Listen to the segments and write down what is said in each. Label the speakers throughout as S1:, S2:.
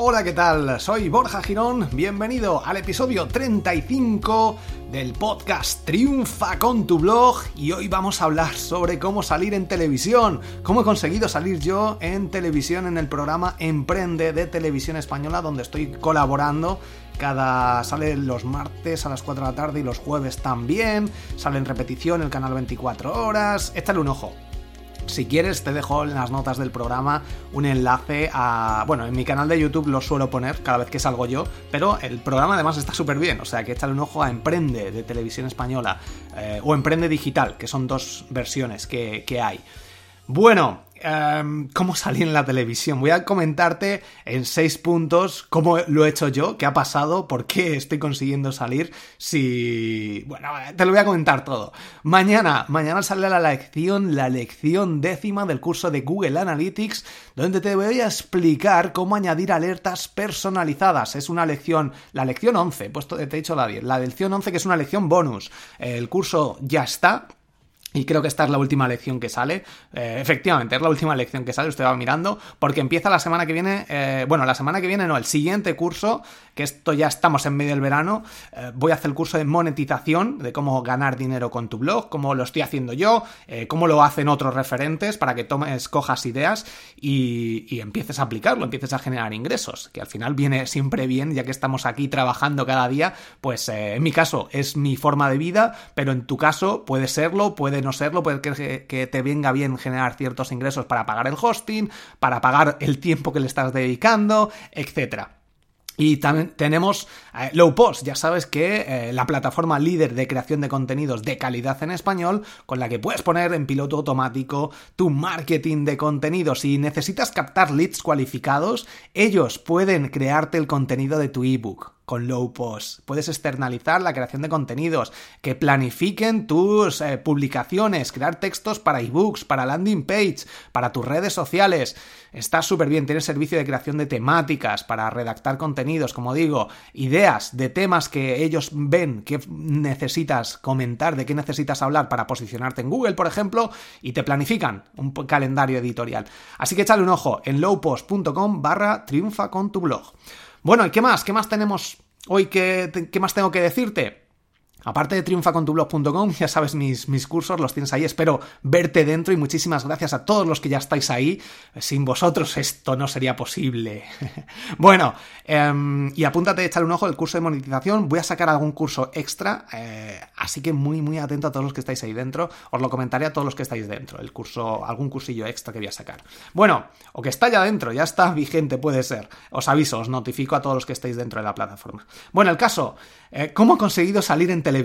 S1: Hola, ¿qué tal? Soy Borja Girón, bienvenido al episodio 35 del podcast Triunfa con tu blog. Y hoy vamos a hablar sobre cómo salir en televisión, cómo he conseguido salir yo en televisión en el programa Emprende de Televisión Española donde estoy colaborando cada sale los martes a las 4 de la tarde y los jueves también, sale en repetición el canal 24 horas, échale un ojo. Si quieres, te dejo en las notas del programa un enlace a. Bueno, en mi canal de YouTube lo suelo poner cada vez que salgo yo, pero el programa además está súper bien, o sea que échale un ojo a Emprende de Televisión Española eh, o Emprende Digital, que son dos versiones que, que hay. Bueno, Em, cómo salí en la televisión. Voy a comentarte en seis puntos cómo lo he hecho yo, qué ha pasado, por qué estoy consiguiendo salir. Si. Bueno, te lo voy a comentar todo. Mañana, mañana sale la lección, la lección décima del curso de Google Analytics, donde te voy a explicar cómo añadir alertas personalizadas. Es una lección, la lección 11, puesto, te he dicho la 10, la lección 11 que es una lección bonus. El curso ya está, y creo que esta es la última lección que sale. Eh, efectivamente, es la última lección que sale, usted mirando, porque empieza la semana que viene, eh, bueno, la semana que viene no, el siguiente curso, que esto ya estamos en medio del verano, eh, voy a hacer el curso de monetización, de cómo ganar dinero con tu blog, cómo lo estoy haciendo yo, cómo lo hacen otros referentes, para que tomes, cojas ideas y, y empieces a aplicarlo, empieces a generar ingresos, que al final viene siempre bien, ya que estamos aquí trabajando cada día, pues en mi caso es mi forma de vida, pero en tu caso puede serlo, puede no serlo, puede que, que te venga bien generar ciertos ingresos para pagar el hosting, para pagar el tiempo que le estás dedicando, etcétera. Y también tenemos eh, Low Post, ya sabes que eh, la plataforma líder de creación de contenidos de calidad en español, con la que puedes poner en piloto automático tu marketing de contenidos. Si necesitas captar leads cualificados, ellos pueden crearte el contenido de tu ebook con Low Post. Puedes externalizar la creación de contenidos, que planifiquen tus eh, publicaciones, crear textos para ebooks, para landing page, para tus redes sociales. Está súper bien, tienes servicio de creación de temáticas para redactar contenidos, como digo, ideas de temas que ellos ven que necesitas comentar, de qué necesitas hablar para posicionarte en Google, por ejemplo, y te planifican un calendario editorial. Así que échale un ojo en lowpost.com barra triunfa con tu blog. Bueno, ¿y qué más? ¿Qué más tenemos hoy? ¿Qué, más tengo que decirte? Aparte de triunfacontublog.com, ya sabes, mis, mis cursos los tienes ahí. Espero verte dentro y muchísimas gracias a todos los que ya estáis ahí. Sin vosotros esto no sería posible. bueno, em, y apúntate, échale un ojo el curso de monetización. Voy a sacar algún curso extra, eh, así que muy, muy atento a todos los que estáis ahí dentro. Os lo comentaré a todos los que estáis dentro, el curso, algún cursillo extra que voy a sacar. Bueno, o que está ya dentro, ya está vigente, puede ser. Os aviso, os notifico a todos los que estáis dentro de la plataforma. Bueno, el caso, eh, ¿cómo he conseguido salir en televisión.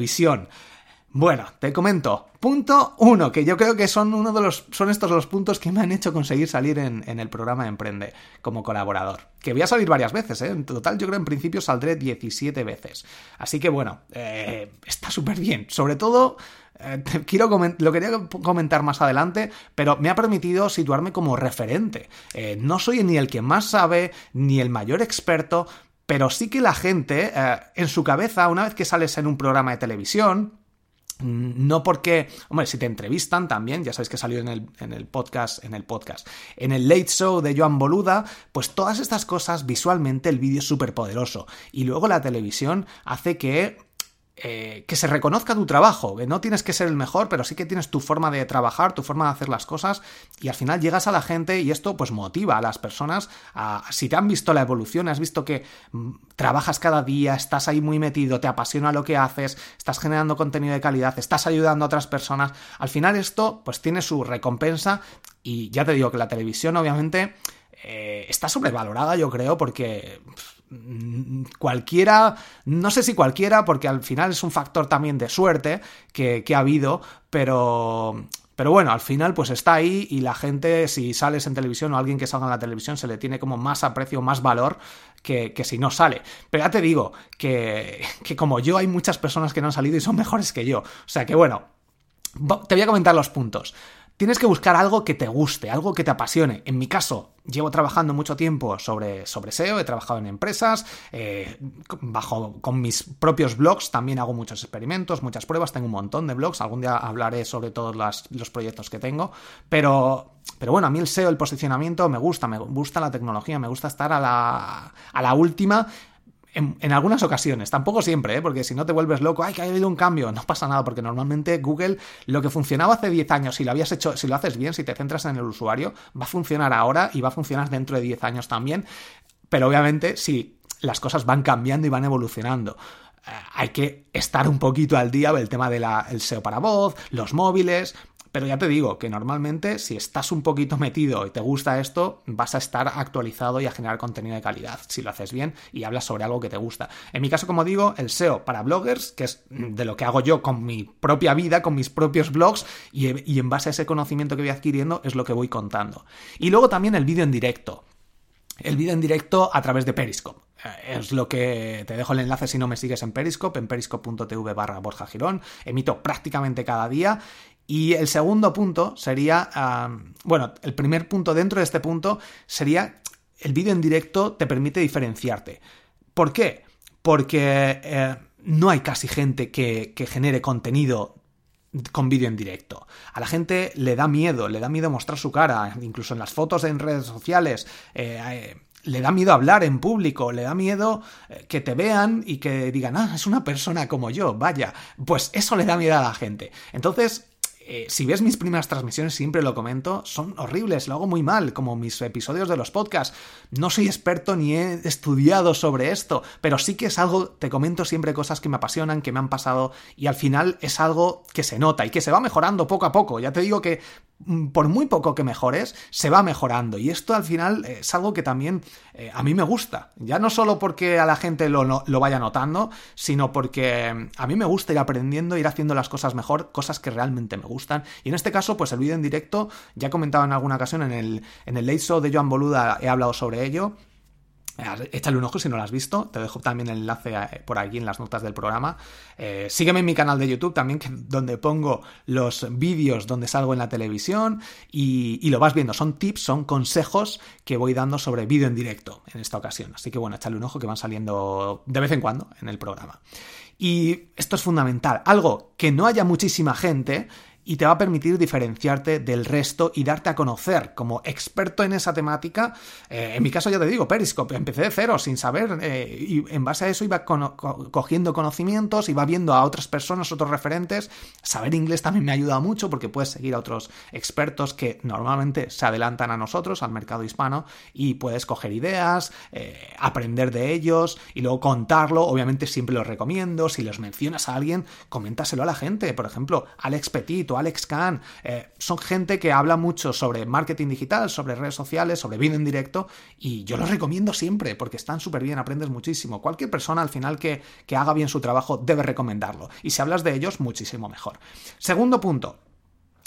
S1: Bueno, te comento. Punto uno, que yo creo que son uno de los. son estos los puntos que me han hecho conseguir salir en, el programa Emprende como colaborador. Que voy a salir varias veces, ¿eh? En total, yo creo en principio saldré 17 veces. Así que bueno, eh, está súper bien. Sobre todo. Eh, quiero lo quería comentar más adelante, pero me ha permitido situarme como referente. Eh, no soy ni el que más sabe, ni el mayor experto, pero sí que la gente, eh, en su cabeza, una vez que sales en un programa de televisión, mm, no porque, hombre, si te entrevistan también, ya sabéis que salió en el, en el podcast, en el podcast, en el Late Show de Joan Boluda, pues todas estas cosas, visualmente el vídeo es súper poderoso. Y luego la televisión hace que eh, que se reconozca tu trabajo, que no tienes que ser el mejor, pero sí que tienes tu forma de trabajar, tu forma de hacer las cosas y al final llegas a la gente y esto pues motiva a las personas a, si te han visto la evolución, has visto que mm, trabajas cada día, estás ahí muy metido, te apasiona lo que haces, estás generando contenido de calidad, estás ayudando a otras personas, al final esto pues tiene su recompensa y ya te digo que la televisión obviamente eh, está sobrevalorada yo creo porque cualquiera, no sé si cualquiera, porque al final es un factor también de suerte que, ha habido, pero Pero bueno, al final pues está ahí y la gente, si sales en televisión o alguien que salga en la televisión, se le tiene como más aprecio, más valor que, si no sale. Pero ya te digo que, que como yo hay muchas personas que no han salido y son mejores que yo. O sea que bueno, te voy a comentar los puntos. Tienes que buscar algo que te guste, algo que te apasione. En mi caso, llevo trabajando mucho tiempo sobre, sobre SEO, he trabajado en empresas, eh, bajo, con mis propios blogs también hago muchos experimentos, muchas pruebas, tengo un montón de blogs, algún día hablaré sobre todos los proyectos que tengo, pero, pero bueno, a mí el SEO, el posicionamiento me gusta, me gusta la tecnología, me gusta estar a la, a la última en, algunas ocasiones, tampoco siempre, ¿eh? porque si no te vuelves loco, ay, que ha habido un cambio, no pasa nada, porque normalmente Google lo que funcionaba hace 10 años, si lo habías hecho, si lo haces bien, si te centras en el usuario, va a funcionar ahora y va a funcionar dentro de 10 años también, pero obviamente si las cosas van cambiando y van evolucionando eh, hay que estar un poquito al día del tema del SEO para voz, los móviles, pero ya te digo que normalmente si estás un poquito metido y te gusta esto, vas a estar actualizado y a generar contenido de calidad, si lo haces bien y hablas sobre algo que te gusta. En mi caso, como digo, el SEO para bloggers, que es de lo que hago yo con mi propia vida, con mis propios blogs, y, en base a ese conocimiento que voy adquiriendo es lo que voy contando. Y luego también el vídeo en directo. El vídeo en directo a través de Periscope eh, es lo que te dejo el enlace si no me sigues en Periscope, en periscope.tv barra Borja Girón. Emito prácticamente cada día y el segundo punto sería, bueno, el primer punto dentro de este punto sería el vídeo en directo te permite diferenciarte. ¿Por qué? Porque eh, no hay casi gente que, genere contenido con vídeo en directo. A la gente le da miedo, le da miedo mostrar su cara, incluso en las fotos en redes sociales. Eh, eh, le da miedo hablar en público, le da miedo que te vean y que digan, ah, es una persona como yo, vaya. Pues eso le da miedo a la gente. Entonces, eh, si ves mis primeras transmisiones, siempre lo comento, son horribles, lo hago muy mal, como mis episodios de los podcasts. No soy experto ni he estudiado sobre esto, pero sí que es algo, te comento siempre cosas que me apasionan, que me han pasado, y al final es algo que se nota y que se va mejorando poco a poco. Ya te digo que por muy poco que mejores, se va mejorando. Y esto al final es algo que también eh, a mí me gusta. Ya no solo porque a la gente lo, lo, vaya notando, sino porque mm, a mí me gusta ir aprendiendo, ir haciendo las cosas mejor, cosas que realmente me gustan. Y en este caso, pues el vídeo en directo, ya he comentado en alguna ocasión en el, en el Late Show de Joan Boluda, he hablado sobre ello. Échale un ojo si no lo has visto, te dejo también el enlace eh, por aquí en las notas del programa. Eh, sígueme en mi canal de YouTube también, donde pongo los vídeos donde salgo en la televisión y, lo vas viendo. Son tips, son consejos que voy dando sobre vídeo en directo en esta ocasión. Así que bueno, échale un ojo que van saliendo de vez en cuando en el programa. Y esto es fundamental, algo que no haya muchísima gente y te va a permitir diferenciarte del resto y darte a conocer como experto en esa temática. Eh, en mi caso ya te digo, Periscope, empecé de cero sin saber eh, y en base a eso iba cogiendo conocimientos, iba viendo a otras personas, otros referentes. Saber inglés también me ha ayudado mucho porque puedes seguir a otros expertos que normalmente se adelantan a nosotros, al mercado hispano, y puedes coger ideas, eh, aprender de ellos y luego contarlo. Obviamente siempre los recomiendo. Si los mencionas a alguien, coméntaselo a la gente. Por ejemplo, Alex Petit Alex Kahn, eh, son gente que habla mucho sobre marketing digital, sobre redes sociales, sobre vídeo en directo, y yo los recomiendo siempre porque están súper bien, aprendes muchísimo. Cualquier persona al final que, que haga bien su trabajo debe recomendarlo, y si hablas de ellos, muchísimo mejor. Segundo punto,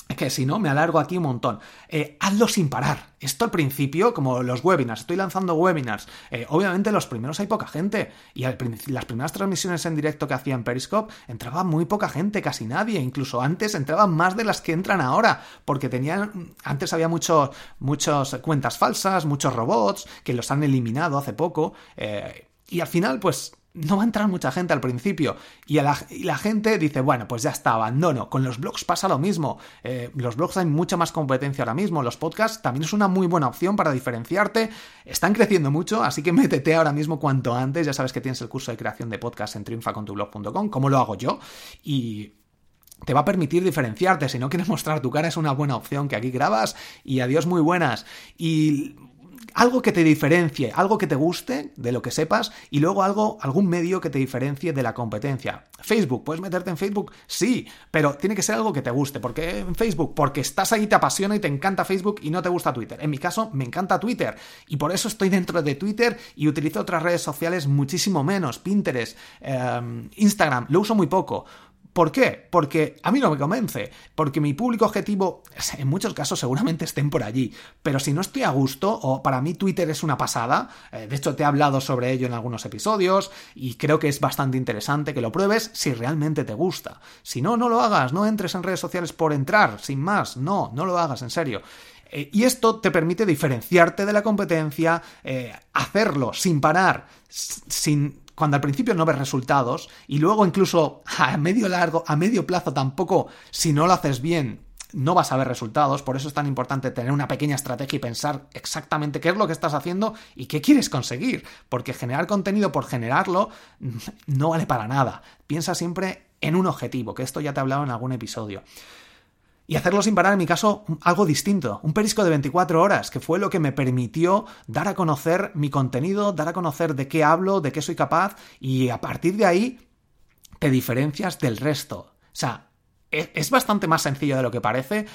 S1: es que si no, me alargo aquí un montón. Eh, hazlo sin parar. Esto al principio, como los webinars, estoy lanzando webinars. Eh, obviamente los primeros hay poca gente. Y las primeras transmisiones en directo que hacía en Periscope entraba muy poca gente, casi nadie. Incluso antes entraban más de las que entran ahora. Porque tenían. Antes había muchos muchas cuentas falsas, muchos robots, que los han eliminado hace poco. Eh, y al final, pues no va a entrar mucha gente al principio. Y, la, gente dice, bueno, pues ya está, abandono. Con los blogs pasa lo mismo. Eh, los blogs hay mucha más competencia ahora mismo. Los podcasts también es una muy buena opción para diferenciarte. Están creciendo mucho, así que métete ahora mismo cuanto antes. Ya sabes que tienes el curso de creación de podcast en triunfacontublog.com, como lo hago yo. Y te va a permitir diferenciarte. Si no quieres mostrar tu cara, es una buena opción que aquí grabas y adiós muy buenas. Y algo que te diferencie, algo que te guste de lo que sepas y luego algo, algún medio que te diferencie de la competencia. Facebook, ¿puedes meterte en Facebook? Sí, pero tiene que ser algo que te guste. ¿Por qué en Facebook? Porque estás ahí, te apasiona y te encanta Facebook y no te gusta Twitter. En mi caso, me encanta Twitter y por eso estoy dentro de Twitter y utilizo otras redes sociales muchísimo menos. Pinterest, eh, Instagram, lo uso muy poco ¿Por qué? Porque a mí no me convence, porque mi público objetivo en muchos casos seguramente estén por allí, pero si no estoy a gusto, o para mí Twitter es una pasada, eh, de hecho te he hablado sobre ello en algunos episodios y creo que es bastante interesante que lo pruebes si realmente te gusta. Si no, no lo hagas, no entres en redes sociales por entrar, sin más, no, no lo hagas, en serio. Eh, y esto te permite diferenciarte de la competencia, eh, hacerlo sin parar, sin cuando al principio no ves resultados y luego incluso a medio largo, a medio plazo tampoco, si no lo haces bien, no vas a ver resultados, por eso es tan importante tener una pequeña estrategia y pensar exactamente qué es lo que estás haciendo y qué quieres conseguir, porque generar contenido por generarlo no vale para nada. Piensa siempre en un objetivo, que esto ya te he hablado en algún episodio y hacerlo sin parar, en mi caso, algo distinto, un perisco de 24 horas, que fue lo que me permitió dar a conocer mi contenido, dar a conocer de qué hablo, de qué soy capaz, y a partir de ahí te diferencias del resto. O sea, e-, es bastante más sencillo de lo que parece,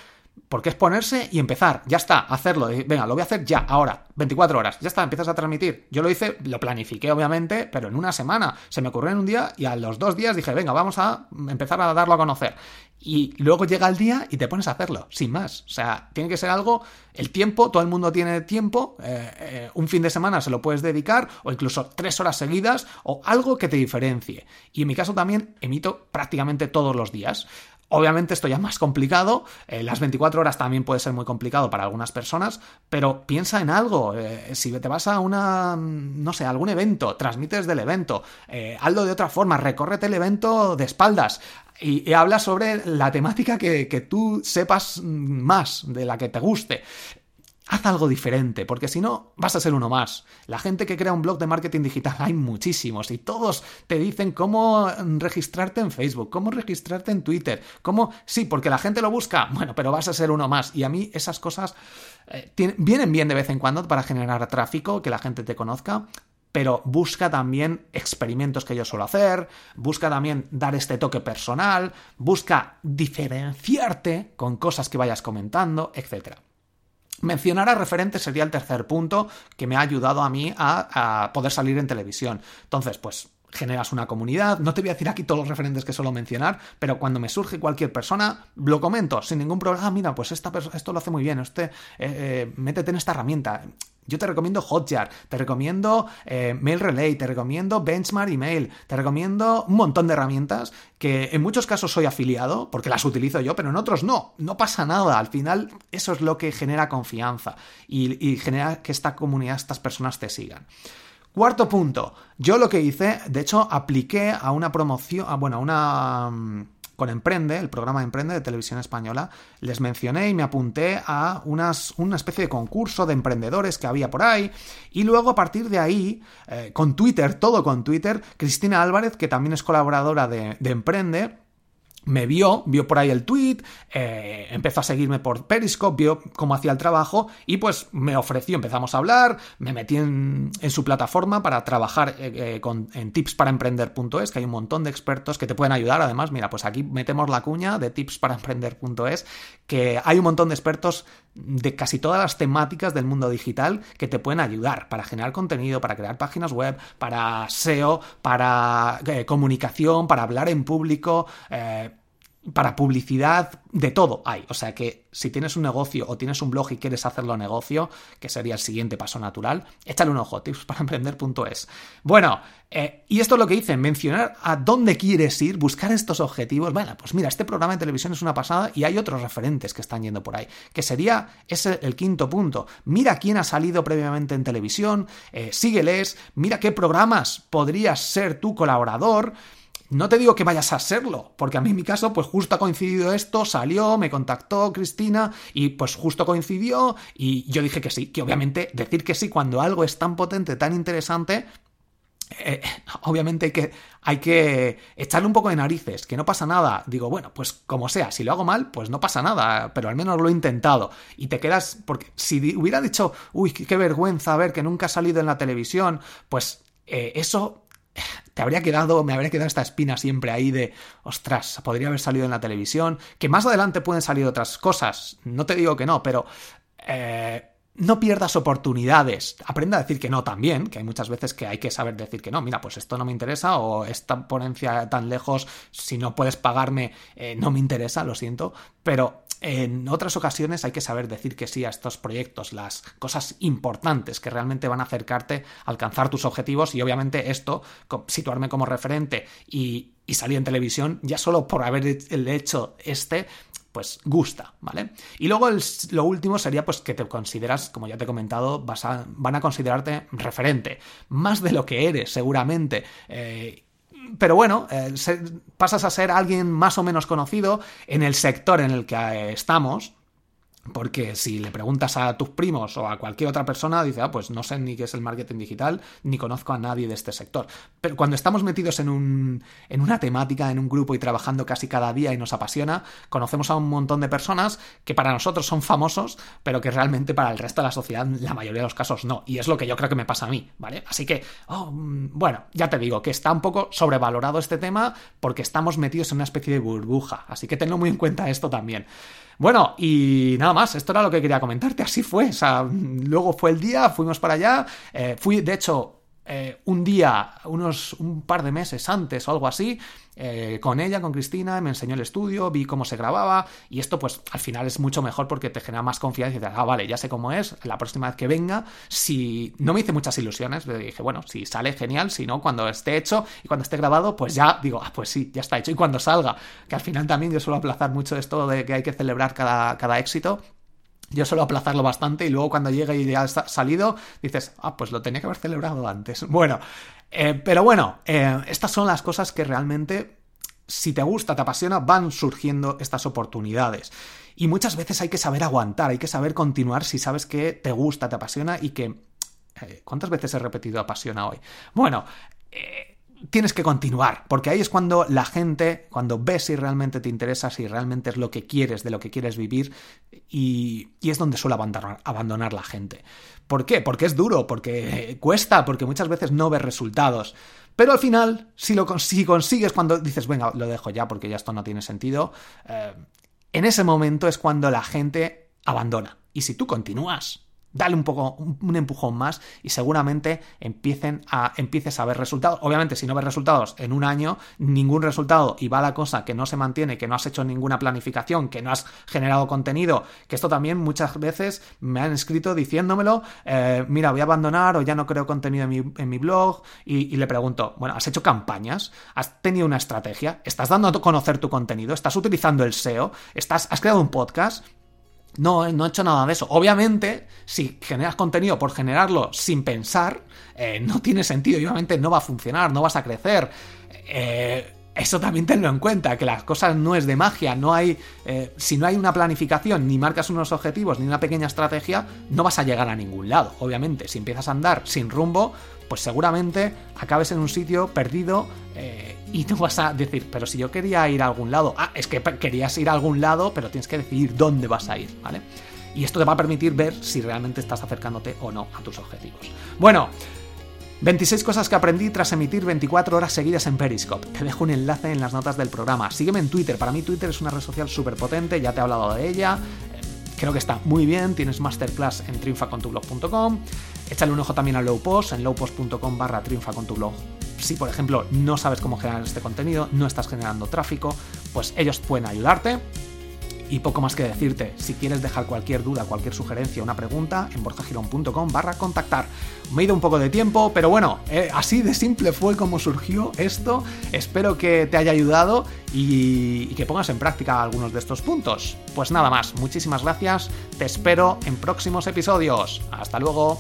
S1: porque es ponerse y empezar, ya está, hacerlo, venga, lo voy a hacer ya, ahora, 24 horas, ya está, empiezas a transmitir. Yo lo hice, lo planifiqué obviamente, pero en una semana, se me ocurrió en un día y a los dos días dije, venga, vamos a empezar a darlo a conocer. Y luego llega el día y te pones a hacerlo, sin más. O sea, tiene que ser algo, el tiempo, todo el mundo tiene tiempo, eh, eh, un fin de semana se lo puedes dedicar, o incluso tres horas seguidas, o algo que te diferencie. Y en mi caso también emito prácticamente todos los días. Obviamente esto ya es más complicado, eh, las 24 horas también puede ser muy complicado para algunas personas, pero piensa en algo, eh, si te vas a una, no sé, algún evento, transmites del evento, eh, hazlo de otra forma, recórrete el evento de espaldas, y, habla sobre la temática que, que, tú sepas más, de la que te guste haz algo diferente, porque si no, vas a ser uno más. La gente que crea un blog de marketing digital, hay muchísimos, y todos te dicen cómo registrarte en Facebook, cómo registrarte en Twitter, cómo... Sí, porque la gente lo busca, bueno, pero vas a ser uno más. Y a mí esas cosas eh, vienen bien de vez en cuando para generar tráfico, que la gente te conozca, pero busca también experimentos que yo suelo hacer, busca también dar este toque personal, busca diferenciarte con cosas que vayas comentando, etcétera. Mencionar a referentes sería el tercer punto que me ha ayudado a mí a, poder salir en televisión. Entonces, pues generas una comunidad. No te voy a decir aquí todos los referentes que suelo mencionar, pero cuando me surge cualquier persona, lo comento sin ningún problema. Ah, mira, pues esta esto lo hace muy bien. Este, eh, eh, métete en esta herramienta. Yo te recomiendo Hotjar, te recomiendo eh, Mail Relay, te recomiendo Benchmark Email, te recomiendo un montón de herramientas que en muchos casos soy afiliado porque las utilizo yo, pero en otros no. No pasa nada. Al final eso es lo que genera confianza y, genera que esta comunidad, estas personas te sigan. Cuarto punto. Yo lo que hice, de hecho, apliqué a una promoción, bueno, a una mm, con Emprende, el programa Emprende de televisión española, les mencioné y me apunté a unas, una especie de concurso de emprendedores que había por ahí. Y luego a partir de ahí, eh, con Twitter, todo con Twitter, Cristina Álvarez, que también es colaboradora de, de Emprende, me vio, vio por ahí el tweet, eh, empezó a seguirme por Periscope, vio cómo hacía el trabajo y pues me ofreció, empezamos a hablar, me metí en, su plataforma para trabajar eh, eh, en tipsparaemprender.es, que hay un montón de expertos que te pueden ayudar. Además, mira, pues aquí metemos la cuña de tipsparaemprender.es, que hay un montón de expertos de casi todas las temáticas del mundo digital que te pueden ayudar para generar contenido, para crear páginas web, para SEO, para comunicación, para hablar en público para publicidad, de todo hay. O sea que si tienes un negocio o tienes un blog y quieres hacerlo negocio, que sería el siguiente paso natural, échale un ojo, tips para emprender.es. Bueno, eh, y esto es lo que hice, mencionar a dónde quieres ir, buscar estos objetivos. Bueno, pues mira, este programa de televisión es una pasada y hay otros referentes que están yendo por ahí, que sería ese el quinto punto. Mira quién ha salido previamente en televisión, eh, sígueles, mira qué programas podrías ser tu colaborador. No te digo que vayas a serlo, porque a mí en mi caso, pues justo ha coincidido esto, salió, me contactó Cristina y pues justo coincidió y yo dije que sí, que obviamente decir que sí cuando algo es tan potente, tan interesante, eh, obviamente hay que, hay que echarle un poco de narices, que no pasa nada. Digo, bueno, pues como sea, si lo hago mal, pues no pasa nada, pero al menos lo he intentado. Y te quedas, porque si hubiera dicho, uy, qué, vergüenza ver que nunca ha salido en la televisión, pues eh, eso te habría quedado, me habría quedado esta espina siempre ahí de, ostras, podría haber salido en la televisión, que más adelante pueden salir otras cosas, no te digo que no, pero eh, no pierdas oportunidades. Aprenda a decir que no también, que hay muchas veces que hay que saber decir que no. Mira, pues esto no me interesa o esta ponencia tan lejos, si no puedes pagarme, eh, no me interesa, lo siento. Pero en otras ocasiones hay que saber decir que sí a estos proyectos, las cosas importantes que realmente van a acercarte a alcanzar tus objetivos y obviamente esto, situarme como referente y, y salir en televisión, ya solo por haber hecho este, pues gusta, ¿vale? Y luego lo último sería pues que te consideras, como ya te he comentado, vas a, van a considerarte referente, más de lo que eres seguramente. Eh, pero bueno, eh, pasas a ser alguien más o menos conocido en el sector en el que eh, estamos, porque si le preguntas a tus primos o a cualquier otra persona, dice, ah, pues no sé ni qué es el marketing digital, ni conozco a nadie de este sector. Pero cuando estamos metidos en, un, en una temática, en un grupo y trabajando casi cada día y nos apasiona, conocemos a un montón de personas que para nosotros son famosos, pero que realmente para el resto de la sociedad, la mayoría de los casos no. Y es lo que yo creo que me pasa a mí, ¿vale? Así que, oh, mm, bueno, ya te digo que está un poco sobrevalorado este tema porque estamos metidos en una especie de burbuja. Así que tenlo muy en cuenta esto también. Bueno, y nada más, esto era lo que quería comentarte, así fue, o sea, luego fue el día, fuimos para allá, eh, fui, de hecho, eh, un día, unos un par de meses antes o algo así, eh, con ella, con Cristina, me enseñó el estudio, vi cómo se grababa y esto pues al final es mucho mejor porque te genera más confianza y dices, ah, vale, ya sé cómo es, la próxima vez que venga, si no me hice muchas ilusiones, le dije, bueno, si sale genial, si no, cuando esté hecho y cuando esté grabado, pues ya digo, ah, pues sí, ya está hecho y cuando salga, que al final también yo suelo aplazar mucho esto de que hay que celebrar cada, cada éxito, yo suelo aplazarlo bastante y luego cuando llega y ya ha salido, dices, ah, pues lo tenía que haber celebrado antes. Bueno, eh, pero bueno, eh, estas son las cosas que realmente, si te gusta, te apasiona, van surgiendo estas oportunidades. Y muchas veces hay que saber aguantar, hay que saber continuar si sabes que te gusta, te apasiona y que... Eh, ¿Cuántas veces he repetido apasiona hoy? Bueno, tienes que continuar, porque ahí es cuando la gente, cuando ves si realmente te interesa, si realmente es lo que quieres, de lo que quieres vivir, y, es donde suele abandonar, abandonar, la gente. ¿Por qué? Porque es duro, porque cuesta, porque muchas veces no ves resultados. Pero al final, si, lo, consigues cuando dices, venga, lo dejo ya porque ya esto no tiene sentido, eh, en ese momento es cuando la gente abandona. Y si tú continúas Dale un poco, un empujón más y seguramente empiecen a, empieces a ver resultados. Obviamente, si no ves resultados en un año, ningún resultado y va la cosa que no se mantiene, que no has hecho ninguna planificación, que no has generado contenido, que esto también muchas veces me han escrito diciéndomelo, eh, mira, voy a abandonar o ya no creo contenido en mi, blog y, y, le pregunto, bueno, ¿has hecho campañas? ¿Has tenido una estrategia? ¿Estás dando a conocer tu contenido? ¿Estás utilizando el SEO? ¿Estás, ¿Has creado un podcast? No, no he hecho nada de eso. Obviamente, si generas contenido por generarlo sin pensar, eh, no tiene sentido y obviamente no va a funcionar, no vas a crecer. Eh, eso también tenlo en cuenta, que las cosas no es de magia, no hay. Eh, si no hay una planificación, ni marcas unos objetivos, ni una pequeña estrategia, no vas a llegar a ningún lado. Obviamente, si empiezas a andar sin rumbo, pues seguramente acabes en un sitio perdido y no vas a decir, pero si yo quería ir a algún lado, ah, es que querías ir a algún lado, pero tienes que decidir dónde vas a ir, ¿vale? Y esto te va a permitir ver si realmente estás acercándote o no a tus objetivos. Bueno, 26 cosas que aprendí tras emitir 24 horas seguidas en Periscope. Te dejo un enlace en las notas del programa. Sígueme en Twitter. Para mí Twitter es una red social súper potente, ya te he hablado de ella. Creo que está muy bien. Tienes masterclass en triunfacontublog.com. Échale un ojo también a Lowpost en lowpost.com barra si por ejemplo no sabes cómo generar este contenido, no estás generando tráfico, pues ellos pueden ayudarte. Y poco más que decirte, si quieres dejar cualquier duda, cualquier sugerencia, una pregunta, en borjagirón.com barra contactar. Me he ido un poco de tiempo, pero bueno, eh, así de simple fue como surgió esto. Espero que te haya ayudado y, y que pongas en práctica algunos de estos puntos. Pues nada más, muchísimas gracias, te espero en próximos episodios. Hasta luego.